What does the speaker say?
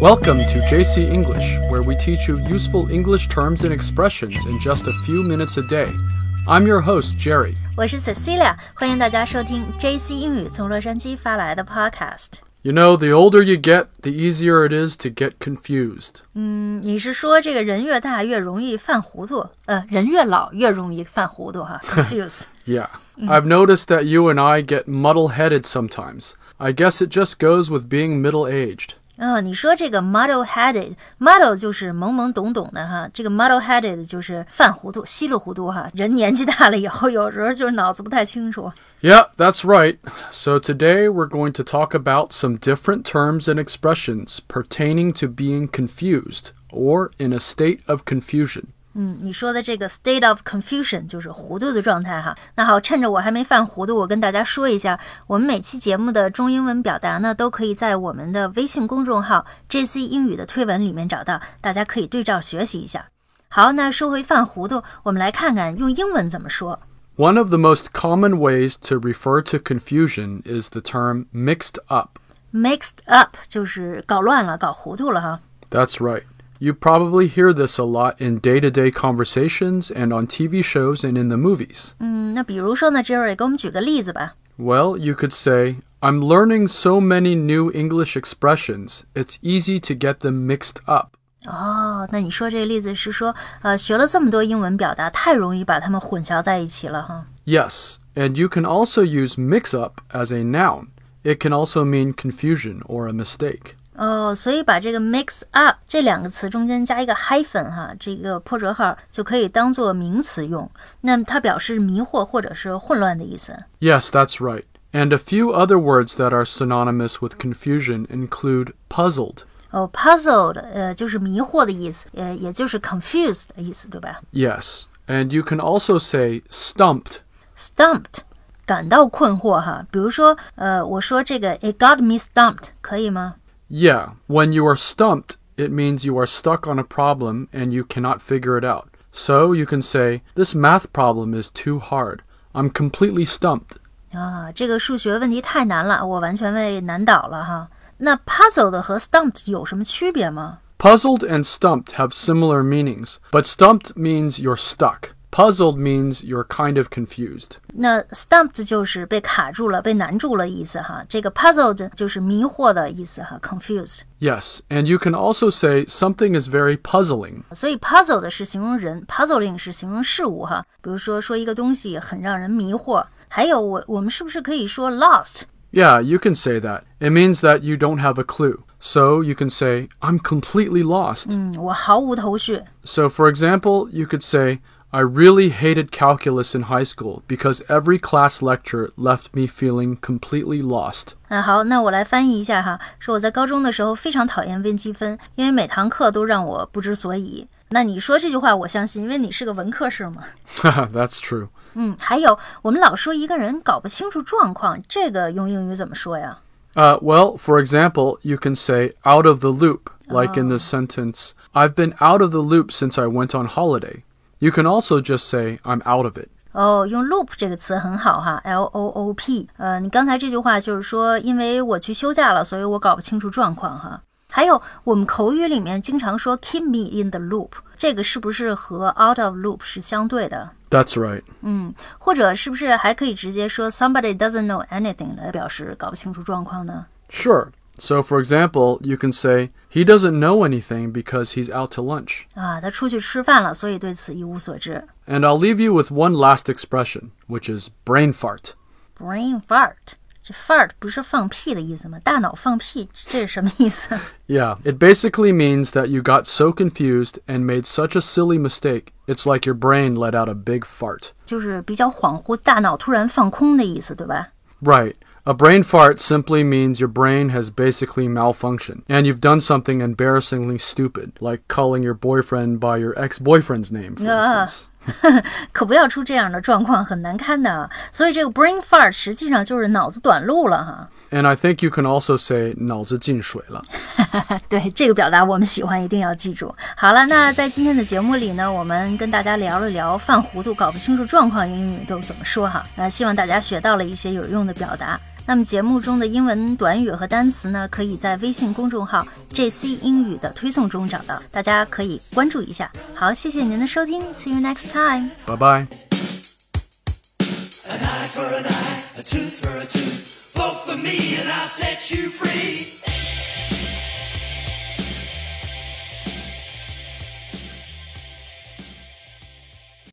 Welcome to JC English, where we teach you useful English terms and expressions in just a few minutes a day. I'm your host, Jerry. 我是 Cecilia，欢迎大家收听 JC 英语从洛杉矶发来的 Podcast。 You know, the older you get, the easier it is to get confused. 嗯，你是说这个人越大越容易犯糊涂？呃，人越老越容易犯糊涂哈，confuse。 Yeah. I've noticed that you and I get muddle headed sometimes. I guess it just goes with being middle aged. 嗯、你说这个 muddle headed，muddle 就是懵懵懂懂的哈，这个 muddle headed 就是犯糊涂、稀里糊涂哈。人年纪大了以后，有时候就是脑子不太清楚。 Yeah, that's right. So today we're going to talk about some different terms and expressions pertaining to being confused or in a state of confusion. 嗯，你说的这个 state of confusion 就是糊涂的状态哈。那好，趁着我还没犯糊涂，我跟大家说一下，我们每期节目的中英文表达呢，都可以在我们的微信公众号 JC 英语的推文里面找到，大家可以对照学习一下。好，那说回犯糊涂，我们来看看用英文怎么说。 One of the most common ways to refer to confusion is the term mixed up. Mixed up 就是搞乱了、搞糊涂了哈。 That's right. You probably hear this a lot in day to day conversations and on TV shows and in the movies. 嗯，那比如说呢，Jerry 给我们举个例子吧。 Well, you could say, I'm learning so many new English expressions, it's easy to get them mixed up. 哦，那你说这个例子是说，呃，学了这么多英文表达，太容易把它们混淆在一起了哈。 Yes, and you can also use mix up as a noun. It can also mean confusion or a mistake. 哦，所以把这个 mix up 这两个词中间加一个 hyphen 哈，这个破折号就可以当做名词用。那么它表示迷惑或者是混乱的意思。 Yes, that's right. And a few other words that are synonymous with confusion include puzzled. 哦，puzzled 呃就是迷惑的意思，呃也就是 confused 的意思，对吧 Yes, and you can also say stumped. ？stumped 感到困惑哈，比如说呃我说这个 it got me stumped 可以吗？ Yeah, when you are stumped, it means you are stuck on a problem and you cannot figure it out. So you can say, This math problem is too hard. I'm completely stumped. 啊，这个数学问题太难了，我完全被难倒了哈。那 puzzled 和 stumped 有什么区别吗？ Puzzled and stumped have similar meanings, but stumped means you're stuck. Puzzled means you're kind of confused. 那 stumped 就是被卡住了、被难住了意思哈。这个 puzzled 就是迷惑的意思哈，confused。 Yes, and you can also say something is very puzzling. 所以 puzzled 是形容人，puzzling 是形容事物哈。比如说说一个东西很让人迷惑。还有我我们是不是可以说 lost？ Yeah, you can say that. It means that you don't have a clue. So you can say, I'm completely lost. 嗯，我毫无头绪。 So, for example, you could say, I really hated calculus in high school because every class lecture left me feeling completely lost. 那好，那我来翻译一下哈。说我在高中的时候非常讨厌微积分，因为每堂课都让我不知所以。那你说这句话，我相信，因为你是个文科生嘛。 That's true. 嗯，还有我们老说一个人搞不清楚状况，这个用英语怎么说呀？ Uh, well, for example, you can say out of the loop, like in the sentence, I've been out of the loop since I went on holiday. You can also just say, I'm out of it. 哦，用 loop 这个词很好哈，L O O P。呃，你刚才这句话就是说，因为我去休假了，所以我搞不清楚状况哈。还有，我们口语里面经常说 keep me in the loop，这个是不是和 out of loop 是相对的？ That's right. 嗯，或者是不是还可以直接说 somebody doesn't know anything 来表示搞不清楚状况呢？ Sure. So, for example, you can say, he doesn't know anything because he's out to lunch. 啊，他出去吃饭了，所以对此一无所知。 And I'll leave you with one last expression, which is brain fart. brain fart，这 fart 不是放屁的意思吗？大脑放屁，这是什么意思？ Yeah, it basically means that you got so confused and made such a silly mistake, it's like your brain let out a big fart. 就是比较恍惚，大脑突然放空的意思，对吧？ Right. A brain fart simply means your brain has basically malfunctioned and you've done something embarrassingly stupid, like calling your boyfriend by your ex boyfriend's name, for Ah. instance. 可不要出这样的状况，很难堪的啊。所以这个 brain fart 实际上就是脑子短路了哈。 And I think you can also say 脑子进水了.对这个表达我们喜欢，一定要记住。好了，那在今天的节目里呢，我们跟大家聊了聊犯糊涂、搞不清楚状况英语都怎么说哈。那希望大家学到了一些有用的表达。 那么节目中的英文短语和单词呢，可以在微信公众号 JC 英语的推送中找到，大家可以关注一下。好，谢谢您的收听，See you next time，拜拜。An eye for an eye, a tooth for a tooth. Vote for me and I'll set you free.